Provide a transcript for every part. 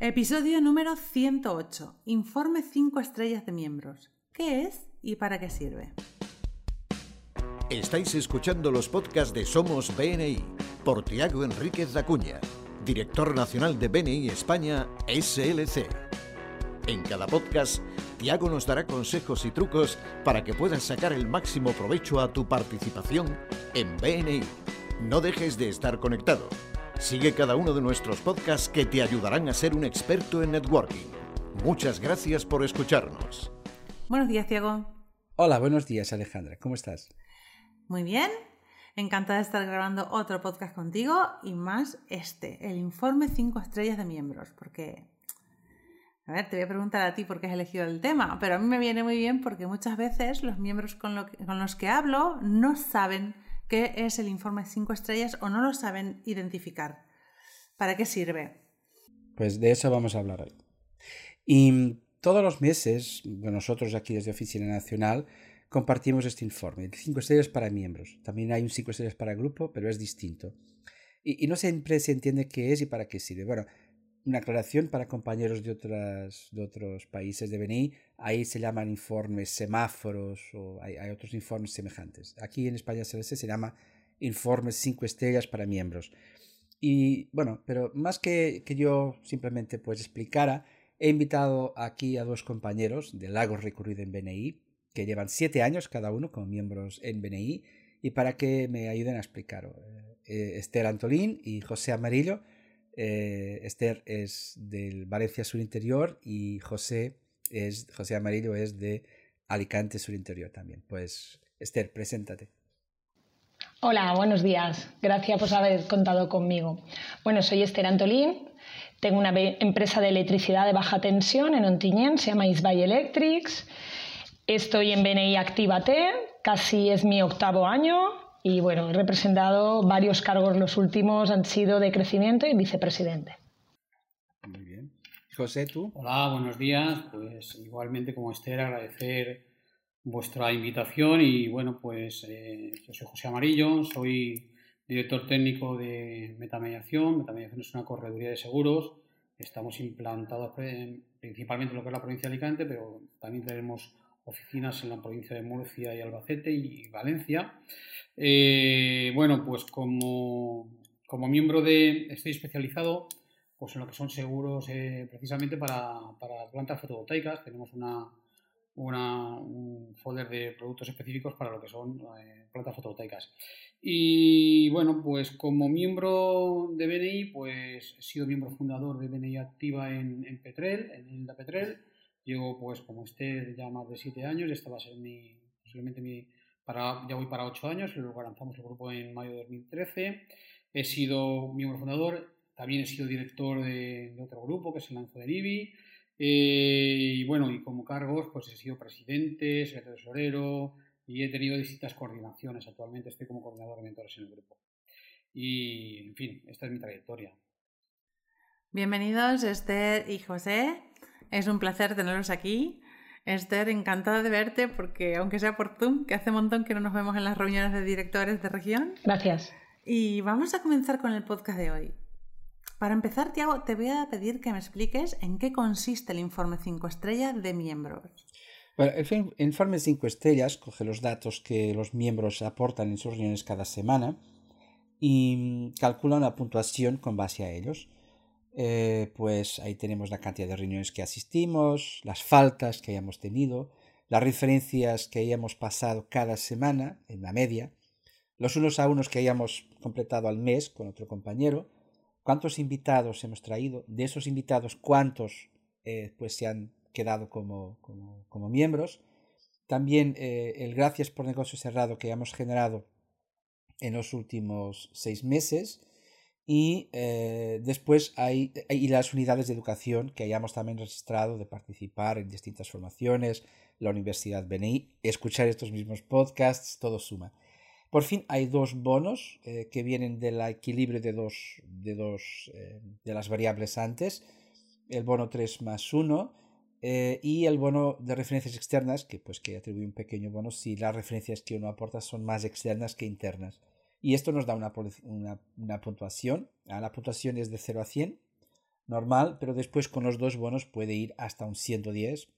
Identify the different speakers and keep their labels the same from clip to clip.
Speaker 1: Episodio número 108. Informe 5 estrellas de miembros. ¿Qué es y para qué sirve?
Speaker 2: Estáis escuchando los podcasts de Somos BNI por Tiago Enríquez Acuña, director nacional de BNI España SLC. En cada podcast, Tiago nos dará consejos y trucos para que puedas sacar el máximo provecho a tu participación en BNI. No dejes de estar conectado. Sigue cada uno de nuestros podcasts que te ayudarán a ser un experto en networking. Muchas gracias por escucharnos.
Speaker 1: Buenos días, Tiago.
Speaker 3: Hola, buenos días, Alejandra. ¿Cómo estás?
Speaker 1: Muy bien. Encantada de estar grabando otro podcast contigo y más este, el informe 5 estrellas de miembros, porque a ver, te voy a preguntar a ti por qué has elegido el tema, pero a mí me viene muy bien porque muchas veces los miembros con, con los que hablo no saben qué es el informe 5 estrellas o no lo saben identificar. ¿Para qué sirve?
Speaker 3: Pues de eso vamos a hablar hoy. Y todos los meses, nosotros aquí desde Oficina Nacional, compartimos este informe. 5 estrellas para miembros. También hay un 5 estrellas para grupo, pero es distinto. Y, y, no siempre se entiende qué es y para qué sirve. Bueno, una aclaración para compañeros de, otros países de BNI. Ahí se llaman informes semáforos o hay, otros informes semejantes. Aquí en España CLC se llama informes 5 estrellas para miembros. Y bueno, pero más que, que yo simplemente pues explicara, he invitado aquí a dos compañeros de Lagos Recurrido en BNI, que llevan siete años cada uno como miembros en BNI, y para que me ayuden a explicar. Eh, Esther Antolín y José Amarillo, eh, Esther es del Valencia Sur Interior y José, es, José Amarillo es de Alicante Sur Interior también. Pues Esther, preséntate.
Speaker 4: Hola, buenos días. Gracias por haber contado conmigo. Bueno, soy Esther Antolín. Tengo una empresa de electricidad de baja tensión en Ontinyent, se llama Isbay Electrics. Estoy en BNI Actívate, casi es mi octavo año y bueno, he representado varios cargos, los últimos han sido de crecimiento y vicepresidente.
Speaker 3: Muy bien. José, ¿tú?
Speaker 5: Hola, buenos días. Pues igualmente como Esther, agradecer vuestra invitación y bueno, pues eh, yo soy José Amarillo, soy director técnico de Metamediación. Metamediación es una correduría de seguros. Estamos implantados principalmente en lo que es la provincia de Alicante, pero también tenemos oficinas en la provincia de Murcia y Albacete y Valencia. Eh, bueno, pues como, como, miembro de, estoy especializado pues en lo que son seguros eh, precisamente para, para, plantas fotovoltaicas. Tenemos una, una, un folder de productos específicos para lo que son eh, plantas fotovoltaicas. Y bueno, pues como miembro de BNI, pues he sido miembro fundador de BNI Activa en, Petrel, en Hilda Petrel. Llevo, pues, como esté, ya más de siete años. Esta va a ser mi, posiblemente mi, para, ya voy para ocho años. Lo lanzamos el grupo en mayo de 2013. He sido miembro fundador. También he sido director de, otro grupo que es el Lanzo de Nibi. Eh, y bueno, y como cargos, pues he sido presidente, secretario tesorero y he tenido distintas coordinaciones. Actualmente estoy como coordinador de mentores en el grupo. Y, en fin, esta es mi trayectoria.
Speaker 1: Bienvenidos Esther y José. Es un placer tenerlos aquí. Esther, encantada de verte porque, aunque sea por Zoom, que hace un montón que no nos vemos en las reuniones de directores de región.
Speaker 4: Gracias.
Speaker 1: Y vamos a comenzar con el podcast de hoy. Para empezar, Tiago, te voy a pedir que me expliques en qué consiste el informe 5 estrellas de miembros.
Speaker 3: Bueno, el informe 5 estrellas coge los datos que los miembros aportan en sus reuniones cada semana y calcula una puntuación con base a ellos. Eh, pues ahí tenemos la cantidad de reuniones que asistimos, las faltas que hayamos tenido, las referencias que hayamos pasado cada semana en la media, los unos a unos que hayamos completado al mes con otro compañero, cuántos invitados hemos traído, de esos invitados cuántos eh, pues se han quedado como, como, miembros, también eh, el gracias por negocio cerrado que hemos generado en los últimos seis meses, y eh, después hay y las unidades de educación que hayamos también registrado de participar en distintas formaciones, la Universidad BNI, escuchar estos mismos podcasts, todo suma. Por fin hay dos bonos eh, que vienen del equilibrio de dos, de, dos eh, de las variables antes, el bono 3 más 1 eh, y el bono de referencias externas, que pues que atribuye un pequeño bono si las referencias que uno aporta son más externas que internas. Y esto nos da una, una, puntuación. La puntuación es de 0 a 100, normal, pero después con los dos bonos puede ir hasta un 110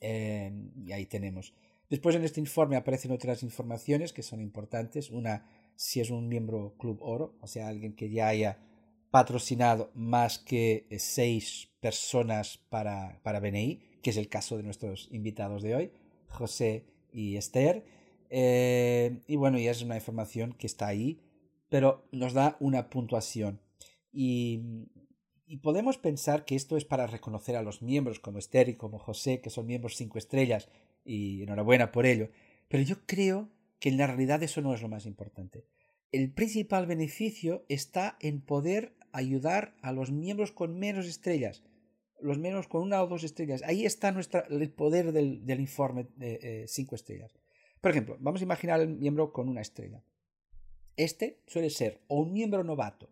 Speaker 3: eh, y ahí tenemos. Después en este informe aparecen otras informaciones que son importantes. Una, si es un miembro Club Oro, o sea, alguien que ya haya patrocinado más que seis personas para, para BNI, que es el caso de nuestros invitados de hoy, José y Esther. Eh, y bueno, ya es una información que está ahí, pero nos da una puntuación. Y, y, podemos pensar que esto es para reconocer a los miembros como Esther y como José, que son miembros cinco estrellas, y enhorabuena por ello. Pero yo creo que en la realidad eso no es lo más importante. El principal beneficio está en poder ayudar a los miembros con menos estrellas, los menos con una o dos estrellas. Ahí está nuestra, el poder del, del informe de eh, cinco estrellas. Por ejemplo, vamos a imaginar el miembro con una estrella. Este suele ser o un miembro novato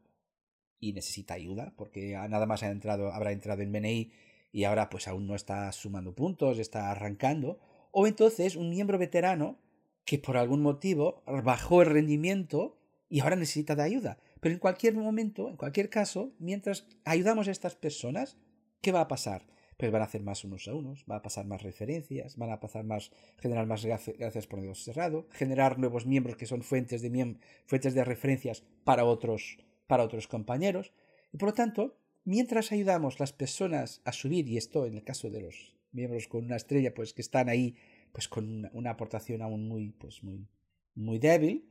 Speaker 3: y necesita ayuda porque nada más ha entrado, habrá entrado en BNI y ahora pues aún no está sumando puntos, está arrancando, o entonces un miembro veterano que por algún motivo bajó el rendimiento y ahora necesita de ayuda. Pero en cualquier momento, en cualquier caso, mientras ayudamos a estas personas, ¿qué va a pasar? Pues van a hacer más unos a unos, va a pasar más referencias, van a pasar más, generar más gracias por Dios cerrado, generar nuevos miembros que son fuentes de, fuentes de referencias para otros, para otros compañeros. Y por lo tanto, mientras ayudamos las personas a subir, y esto en el caso de los miembros con una estrella, pues que están ahí, pues con una, aportación aún muy, pues muy, muy débil,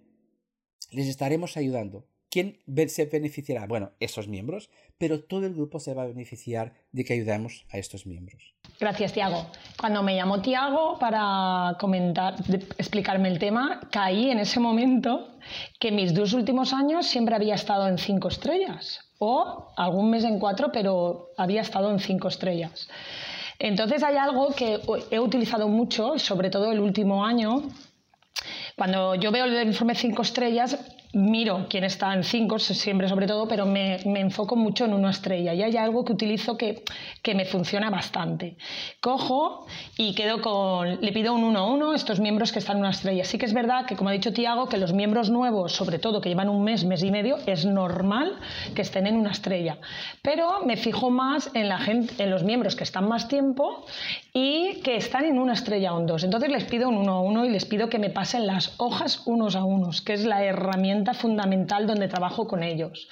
Speaker 3: les estaremos ayudando. ¿Quién se beneficiará? Bueno, esos miembros, pero todo el grupo se va a beneficiar de que ayudemos a estos miembros.
Speaker 4: Gracias, Tiago. Cuando me llamó Tiago para comentar, explicarme el tema, caí en ese momento que mis dos últimos años siempre había estado en cinco estrellas, o algún mes en cuatro, pero había estado en cinco estrellas. Entonces hay algo que he utilizado mucho, sobre todo el último año, cuando yo veo el informe 5 estrellas, miro quién está en 5, siempre sobre todo, pero me, enfoco mucho en una estrella. Y hay algo que utilizo que, que, me funciona bastante. Cojo y quedo con, le pido un 1 a 1 a estos miembros que están en una estrella. Sí que es verdad que, como ha dicho Tiago, que los miembros nuevos, sobre todo que llevan un mes, mes y medio, es normal que estén en una estrella. Pero me fijo más en, la gente, en los miembros que están más tiempo y que están en una estrella o en dos. Entonces les pido un 1 a 1 y les pido que me pasen las hojas unos a unos, que es la herramienta fundamental donde trabajo con ellos.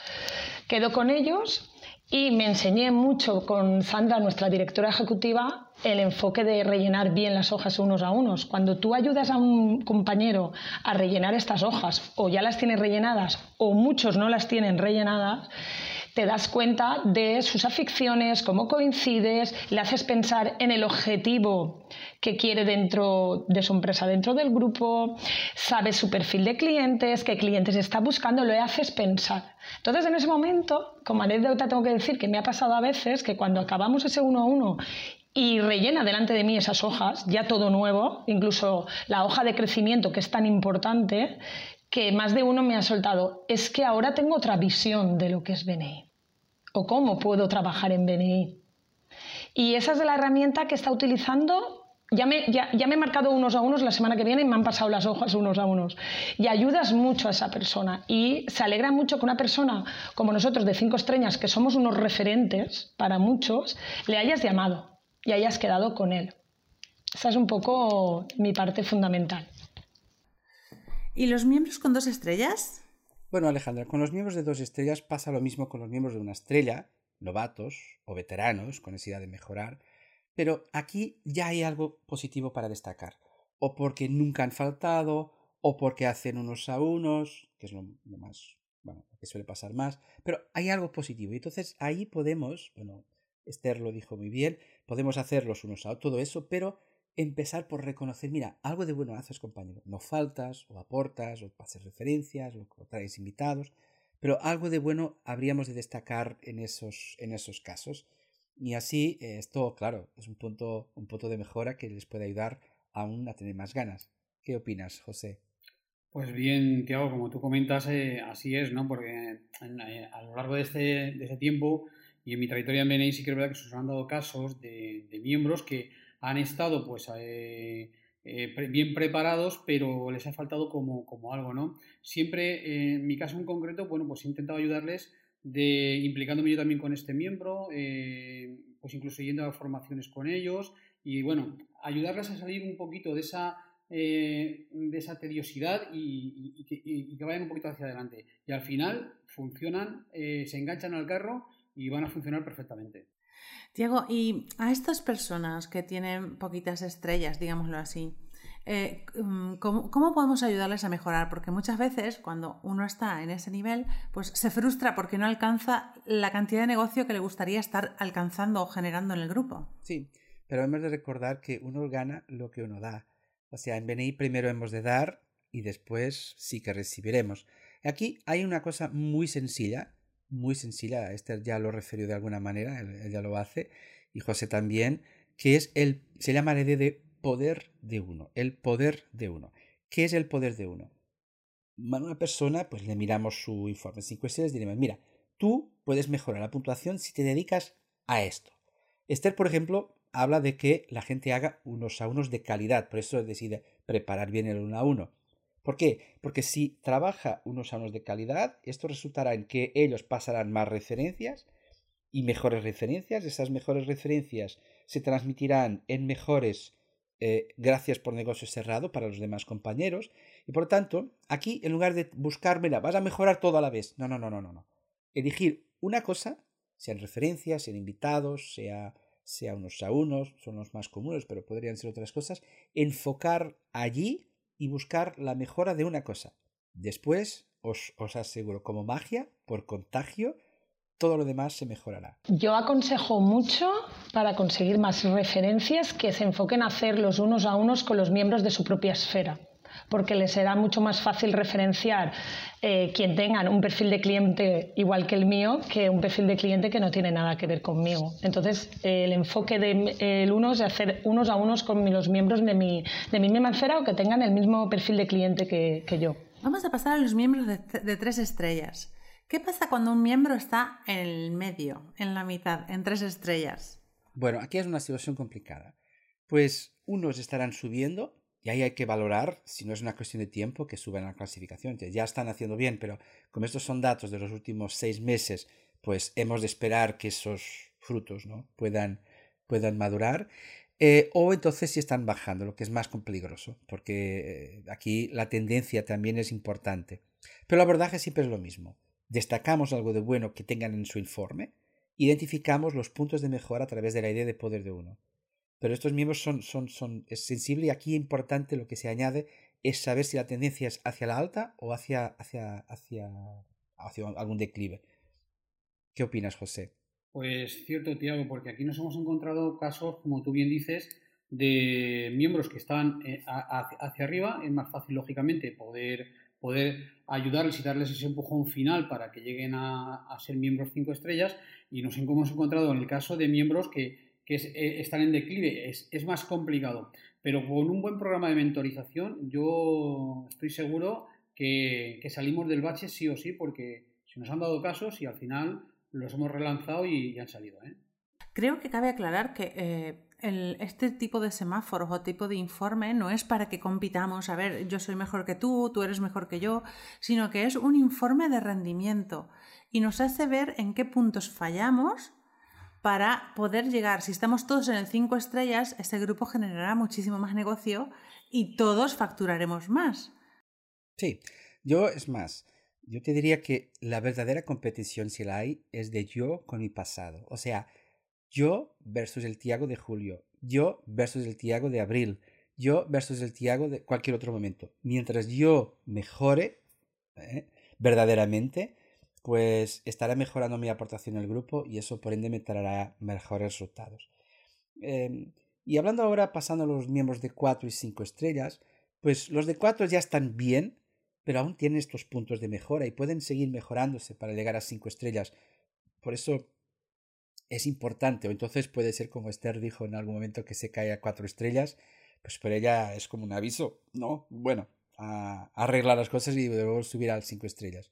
Speaker 4: Quedo con ellos y me enseñé mucho con Sandra, nuestra directora ejecutiva, el enfoque de rellenar bien las hojas unos a unos. Cuando tú ayudas a un compañero a rellenar estas hojas, o ya las tiene rellenadas, o muchos no las tienen rellenadas, te das cuenta de sus aficiones, cómo coincides, le haces pensar en el objetivo que quiere dentro de su empresa, dentro del grupo, sabes su perfil de clientes, qué clientes está buscando, lo haces pensar. Entonces, en ese momento, como anécdota, tengo que decir que me ha pasado a veces que cuando acabamos ese uno a uno y rellena delante de mí esas hojas, ya todo nuevo, incluso la hoja de crecimiento que es tan importante, que más de uno me ha soltado, es que ahora tengo otra visión de lo que es BNI o cómo puedo trabajar en BNI. Y esa es la herramienta que está utilizando. Ya me, ya, me he marcado unos a unos la semana que viene y me han pasado las hojas unos a unos. Y ayudas mucho a esa persona. Y se alegra mucho que una persona como nosotros de cinco estrellas, que somos unos referentes para muchos, le hayas llamado y hayas quedado con él. Esa es un poco mi parte fundamental.
Speaker 1: ¿Y los miembros con dos estrellas?
Speaker 3: Bueno, Alejandra, con los miembros de dos estrellas pasa lo mismo con los miembros de una estrella, novatos o veteranos con necesidad de mejorar, pero aquí ya hay algo positivo para destacar, o porque nunca han faltado, o porque hacen unos a unos, que es lo, más, bueno, que suele pasar más, pero hay algo positivo. Y entonces ahí podemos, bueno, Esther lo dijo muy bien, podemos hacerlos unos a todo eso, pero empezar por reconocer, mira, algo de bueno haces, compañero. No faltas, o aportas, o haces referencias, o traes invitados, pero algo de bueno habríamos de destacar en esos, en esos casos. Y así, eh, esto, claro, es un punto, un punto de mejora que les puede ayudar aún a tener más ganas. ¿Qué opinas, José?
Speaker 5: Pues bien, Tiago, como tú comentas, eh, así es, ¿no? Porque eh, a lo largo de este, de ese tiempo y en mi trayectoria en BNI sí que es verdad que se han dado casos de, de miembros que han estado pues eh, eh, bien preparados, pero les ha faltado como, como algo, ¿no? Siempre, eh, en mi caso en concreto, bueno, pues he intentado ayudarles de implicándome yo también con este miembro, eh, pues incluso yendo a formaciones con ellos y bueno, ayudarles a salir un poquito de esa, de esa tediosidad y, que, vayan un poquito hacia adelante. Y al final funcionan, se enganchan al carro y van a funcionar perfectamente.
Speaker 1: Diego, y a estas personas que tienen poquitas estrellas, digámoslo así, eh, mm, ¿cómo, podemos ayudarles a mejorar? Porque muchas veces cuando uno está en ese nivel, pues se frustra porque no alcanza la cantidad de negocio que le gustaría estar alcanzando o generando en el grupo.
Speaker 3: Sí, pero hemos de recordar que uno gana lo que uno da. O sea, en BNI primero hemos de dar y después sí que recibiremos. Aquí hay una cosa muy sencilla, muy sencilla, Esther ya lo refirió de alguna manera, él, ya lo hace, y José también, que es el, se llama la idea de poder de uno, el poder de uno. ¿Qué es el poder de uno? A una persona, pues le miramos su informe 5 estrellas y diremos, mira, tú puedes mejorar la puntuación si te dedicas a esto. Esther, por ejemplo, habla de que la gente haga unos a unos de calidad, por eso decide preparar bien el uno a uno. ¿Por qué? Porque si trabaja unos a unos de calidad, esto resultará en que ellos pasarán más referencias y mejores referencias. Esas mejores referencias se transmitirán en mejores eh, gracias por negocio cerrado para los demás compañeros. Y por lo tanto, aquí en lugar de buscármela, vas a mejorar todo a la vez. No, no, no, no, no. no. Elegir una cosa, sean referencias, sean invitados, sea, sea unos a unos, son los más comunes, pero podrían ser otras cosas. Enfocar allí y buscar la mejora de una cosa. Después, os, os aseguro, como magia, por contagio, todo lo demás se mejorará.
Speaker 4: Yo aconsejo mucho para conseguir más referencias que se enfoquen a hacer los unos a unos con los miembros de su propia esfera porque les será mucho más fácil referenciar eh, quien tengan un perfil de cliente igual que el mío que un perfil de cliente que no tiene nada que ver conmigo. Entonces, el enfoque del de, uno es hacer unos a unos con los miembros de mi, de mi misma esfera o que tengan el mismo perfil de cliente que, yo.
Speaker 1: Vamos a pasar a los miembros de tres estrellas. ¿Qué pasa cuando un miembro está en el medio, en la mitad, en tres estrellas?
Speaker 3: Bueno, aquí es una situación complicada. Pues unos estarán subiendo y ahí hay que valorar, si no es una cuestión de tiempo, que suban la clasificación. Ya están haciendo bien, pero como estos son datos de los últimos seis meses, pues hemos de esperar que esos frutos ¿no? puedan, puedan madurar. Eh, o entonces si están bajando, lo que es más peligroso, porque eh, aquí la tendencia también es importante. Pero el abordaje siempre es lo mismo destacamos algo de bueno que tengan en su informe, identificamos los puntos de mejora a través de la idea de poder de uno. Pero estos miembros son, son, son y aquí importante lo que se añade es saber si la tendencia es hacia la alta o hacia, hacia, hacia, hacia algún declive. ¿Qué opinas, José?
Speaker 5: Pues cierto, Tiago, porque aquí nos hemos encontrado casos, como tú bien dices, de miembros que están eh, hacia arriba. Es más fácil, lógicamente, poder poder ayudarles y darles ese empujón final para que lleguen a, ser miembros cinco estrellas y nos hemos encontrado en el caso de miembros que, eh, están en declive, es, más complicado. Pero con un buen programa de mentorización yo estoy seguro que, salimos del bache sí o sí porque se nos han dado casos y al final los hemos relanzado y, ya han salido. ¿eh?
Speaker 1: Creo que cabe aclarar que eh, este tipo de semáforos o tipo de informe no es para que compitamos, a ver, yo soy mejor que tú, tú eres mejor que yo, sino que es un informe de rendimiento y nos hace ver en qué puntos fallamos para poder llegar. Si estamos todos en el 5 estrellas, ese grupo generará muchísimo más negocio y todos facturaremos más.
Speaker 3: Sí, yo es más, yo te diría que la verdadera competición, si la hay, es de yo con mi pasado. O sea, yo versus el Tiago de julio, yo versus el Tiago de abril, yo versus el Tiago de cualquier otro momento. Mientras yo mejore ¿eh? verdaderamente, pues estará mejorando mi aportación al grupo y eso por ende me traerá mejores resultados. Em, y hablando ahora, pasando a los miembros de 4 y 5 estrellas, pues los de 4 ya están bien, pero aún tienen estos puntos de mejora y pueden seguir mejorándose para llegar a 5 estrellas. Por eso es importante, o entonces puede ser como Esther dijo en algún momento que se cae a cuatro estrellas, pues por ella es como un aviso, ¿no? Bueno, a, arreglar las cosas y luego subir a cinco estrellas.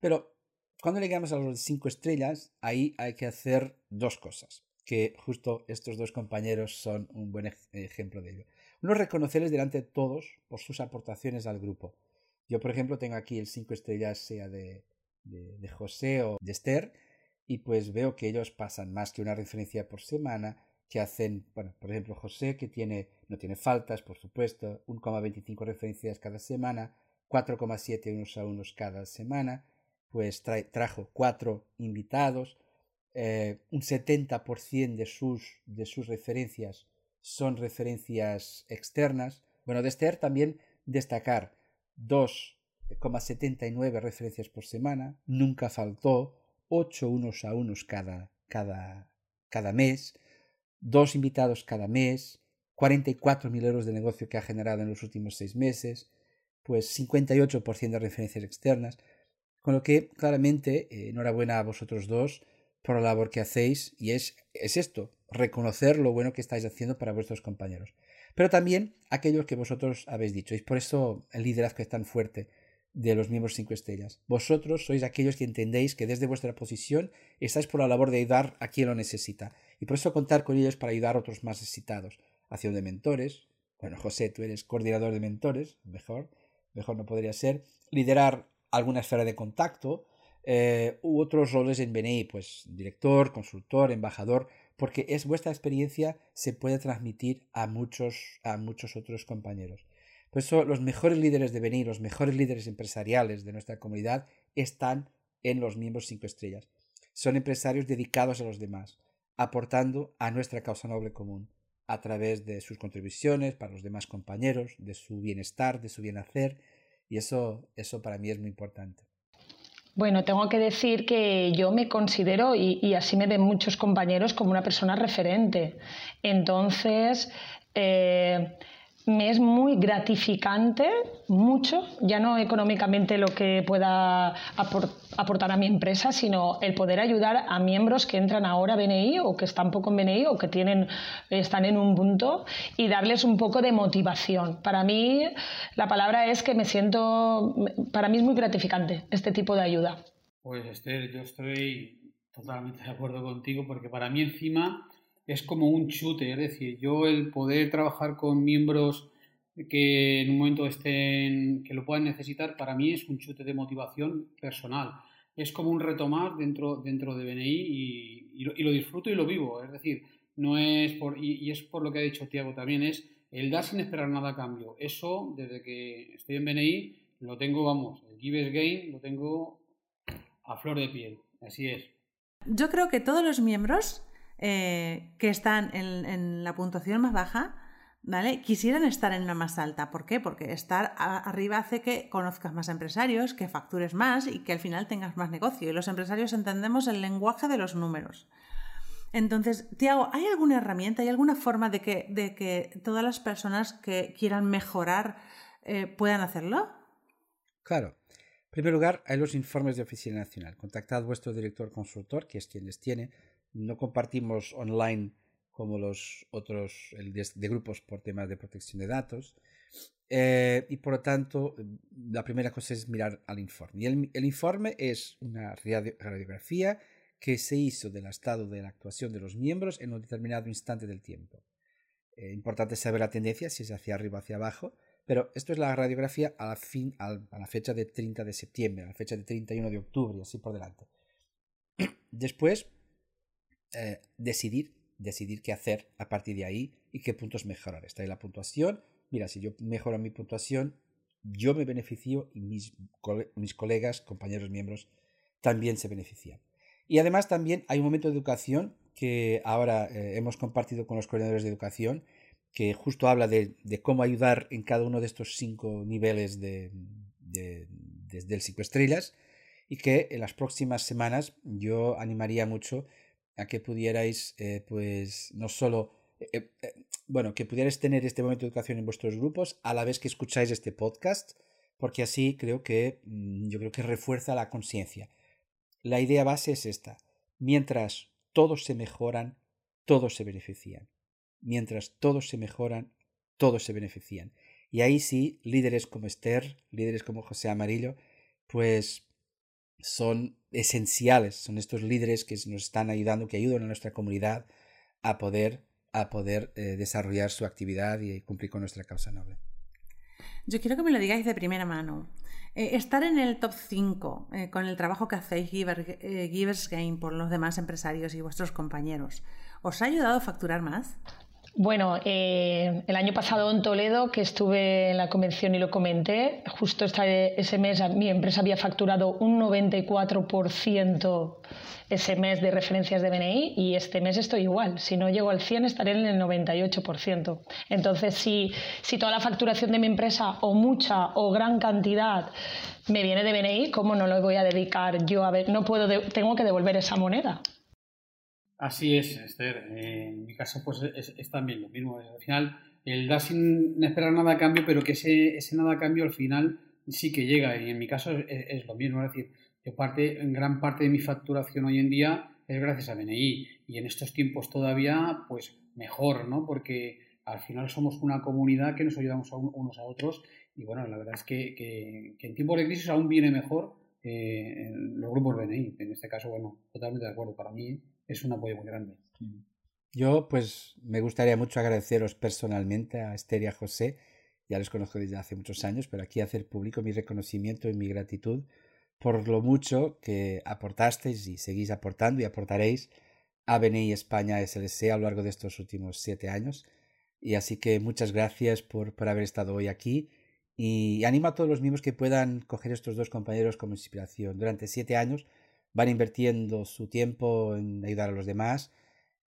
Speaker 3: Pero cuando llegamos a los cinco estrellas, ahí hay que hacer dos cosas, que justo estos dos compañeros son un buen ejemplo de ello. Uno, reconocerles delante de todos por sus aportaciones al grupo. Yo, por ejemplo, tengo aquí el cinco estrellas, sea de, de, José o de Esther y pues veo que ellos pasan más que una referencia por semana, que hacen, bueno, por ejemplo, José, que tiene, no tiene faltas, por supuesto, 1,25 referencias cada semana, 4,7 unos a unos cada semana, pues trajo cuatro invitados, eh, un 70% de sus, de sus referencias son referencias externas. Bueno, de Esther también destacar 2,79 referencias por semana, nunca faltó, 8 unos a unos cada, cada, cada mes, dos invitados cada mes, 44.000 euros de negocio que ha generado en los últimos seis meses, pues 58% de referencias externas, con lo que claramente eh, enhorabuena a vosotros dos por la labor que hacéis y es, es esto, reconocer lo bueno que estáis haciendo para vuestros compañeros. Pero también aquellos que vosotros habéis dicho, y por eso el liderazgo es tan fuerte de los miembros cinco estrellas. Vosotros sois aquellos que entendéis que desde vuestra posición estáis por la labor de ayudar a quien lo necesita. Y por eso contar con ellos para ayudar a otros más necesitados. Acción de mentores. Bueno, José, tú eres coordinador de mentores. Mejor. Mejor no podría ser. Liderar alguna esfera de contacto. Eh, u otros roles en BNI, pues director, consultor, embajador, porque es vuestra experiencia se puede transmitir a muchos, a muchos otros compañeros. Por eso los mejores líderes de venir, los mejores líderes empresariales de nuestra comunidad están en los miembros cinco estrellas. Son empresarios dedicados a los demás, aportando a nuestra causa noble común a través de sus contribuciones para los demás compañeros, de su bienestar, de su bien hacer, y eso, eso para mí es muy importante.
Speaker 4: Bueno, tengo que decir que yo me considero, y, así me ven muchos compañeros, como una persona referente. Entonces, eh, me es muy gratificante, mucho, ya no económicamente lo que pueda aportar a mi empresa, sino el poder ayudar a miembros que entran ahora a BNI o que están poco en BNI o que tienen, están en un punto y darles un poco de motivación. Para mí, la palabra es que me siento, para mí es muy gratificante este tipo de ayuda.
Speaker 5: Pues Esther, yo estoy totalmente de acuerdo contigo porque para mí encima es como un chute, es decir, yo el poder trabajar con miembros que en un momento estén, que lo puedan necesitar, para mí es un chute de motivación personal. Es como un reto más dentro, dentro de BNI y, lo, disfruto y lo vivo. Es decir, no es por, y, es por lo que ha dicho Tiago también, es el dar sin esperar nada a cambio. Eso, desde que estoy en BNI, lo tengo, vamos, el give gain lo tengo a flor de piel. Así es.
Speaker 1: Yo creo que todos los miembros eh, que están en, la puntuación más baja, ¿vale? Quisieran estar en la más alta. ¿Por qué? Porque estar arriba hace que conozcas más empresarios, que factures más y que al final tengas más negocio. Y los empresarios entendemos el lenguaje de los números. Entonces, Tiago, ¿hay alguna herramienta, hay alguna forma de que, de que todas las personas que quieran mejorar eh, puedan hacerlo?
Speaker 3: Claro. En primer lugar, hay los informes de Oficina Nacional. Contactad a vuestro director consultor, que es quien les tiene, no compartimos online como los otros de, grupos por temas de protección de datos. Eh, y por lo tanto, la primera cosa es mirar al informe. Y el, informe es una radiografía que se hizo del estado de la actuación de los miembros en un determinado instante del tiempo. Eh, importante saber la tendencia, si es hacia arriba o hacia abajo, pero esto es la radiografía a la, fin, a la fecha de 30 de septiembre, a la fecha de 31 de octubre, así por delante. Después, eh, decidir, decidir qué hacer a partir de ahí y qué puntos mejorar. Está ahí la puntuación. Mira, si yo mejoro mi puntuación, yo me beneficio y mis, mis colegas, compañeros, miembros también se benefician. Y además también hay un momento de educación que ahora eh, hemos compartido con los coordinadores de educación, que justo habla de, cómo ayudar en cada uno de estos cinco niveles de, de, del cinco estrellas y que en las próximas semanas yo animaría mucho a que pudierais, eh, pues, no solo, eh, eh, bueno, que pudierais tener este momento de educación en vuestros grupos a la vez que escucháis este podcast, porque así creo que, mm, yo creo que refuerza la conciencia. La idea base es esta. Mientras todos se mejoran, todos se benefician. Mientras todos se mejoran, todos se benefician. Y ahí sí, líderes como Esther, líderes como José Amarillo, pues son esenciales, son estos líderes que nos están ayudando, que ayudan a nuestra comunidad a poder, a poder eh, desarrollar su actividad y cumplir con nuestra causa noble.
Speaker 1: Yo quiero que me lo digáis de primera mano. Eh, estar en el top 5 eh, con el trabajo que hacéis Givers Game por los demás empresarios y vuestros compañeros, ¿os ha ayudado a facturar más?
Speaker 4: Bueno, el año pasado en Toledo, que estuve en la convención y lo comenté, justo ese mes mi empresa había facturado un 94% ese mes de referencias de BNI y este mes estoy igual. Si no llego al 100 estaré en el 98%. Entonces, si, si toda la facturación de mi empresa o mucha o gran cantidad me viene de BNI, ¿cómo no lo voy a dedicar yo a ver? No puedo, tengo que devolver esa moneda.
Speaker 5: Así es, Esther. en mi caso, pues es, también lo mismo. Al final, el da sin esperar nada a cambio, pero que ese, ese nada a cambio al final sí que llega. Y en mi caso es, es lo mismo. Es decir, parte, en gran parte de mi facturación hoy en día es gracias a BNI y en estos tiempos todavía, pues mejor, ¿no? Porque al final somos una comunidad que nos ayudamos unos a otros y bueno, la verdad es que, en tiempos de crisis aún viene mejor eh, los grupos BNI. En este caso, bueno, totalmente de acuerdo. Para mí es un apoyo muy grande.
Speaker 3: Yo, pues, me gustaría mucho agradeceros personalmente a Esther y a José. Ya les conozco desde hace muchos años, pero aquí hacer público mi reconocimiento y mi gratitud por lo mucho que aportasteis y seguís aportando y aportaréis a BNI España SLC a lo largo de estos últimos siete años. Y así que muchas gracias por, por haber estado hoy aquí y animo a todos los miembros que puedan coger estos dos compañeros como inspiración. Durante siete años van invirtiendo su tiempo en ayudar a los demás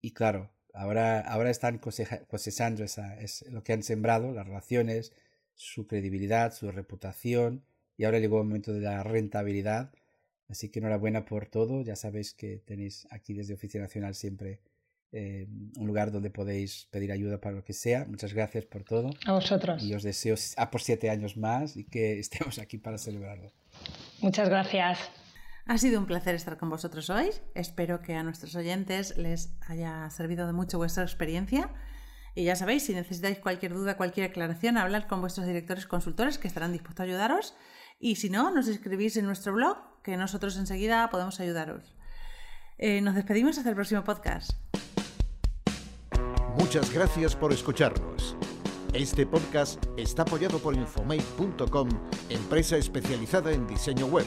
Speaker 3: y claro, ahora, ahora están cosechando esa, es lo que han sembrado, las relaciones, su credibilidad, su reputación y ahora llegó el momento de la rentabilidad. Así que enhorabuena por todo. Ya sabéis que tenéis aquí desde Oficina Nacional siempre eh, un lugar donde podéis pedir ayuda para lo que sea. Muchas gracias por todo.
Speaker 4: A vosotros.
Speaker 3: Y os deseo a por siete años más y que estemos aquí para celebrarlo.
Speaker 4: Muchas gracias.
Speaker 1: Ha sido un placer estar con vosotros hoy. Espero que a nuestros oyentes les haya servido de mucho vuestra experiencia. Y ya sabéis, si necesitáis cualquier duda, cualquier aclaración, hablar con vuestros directores consultores que estarán dispuestos a ayudaros. Y si no, nos escribís en nuestro blog, que nosotros enseguida podemos ayudaros. Eh, nos despedimos hasta el próximo podcast.
Speaker 2: Muchas gracias por escucharnos. Este podcast está apoyado por Infomate.com, empresa especializada en diseño web,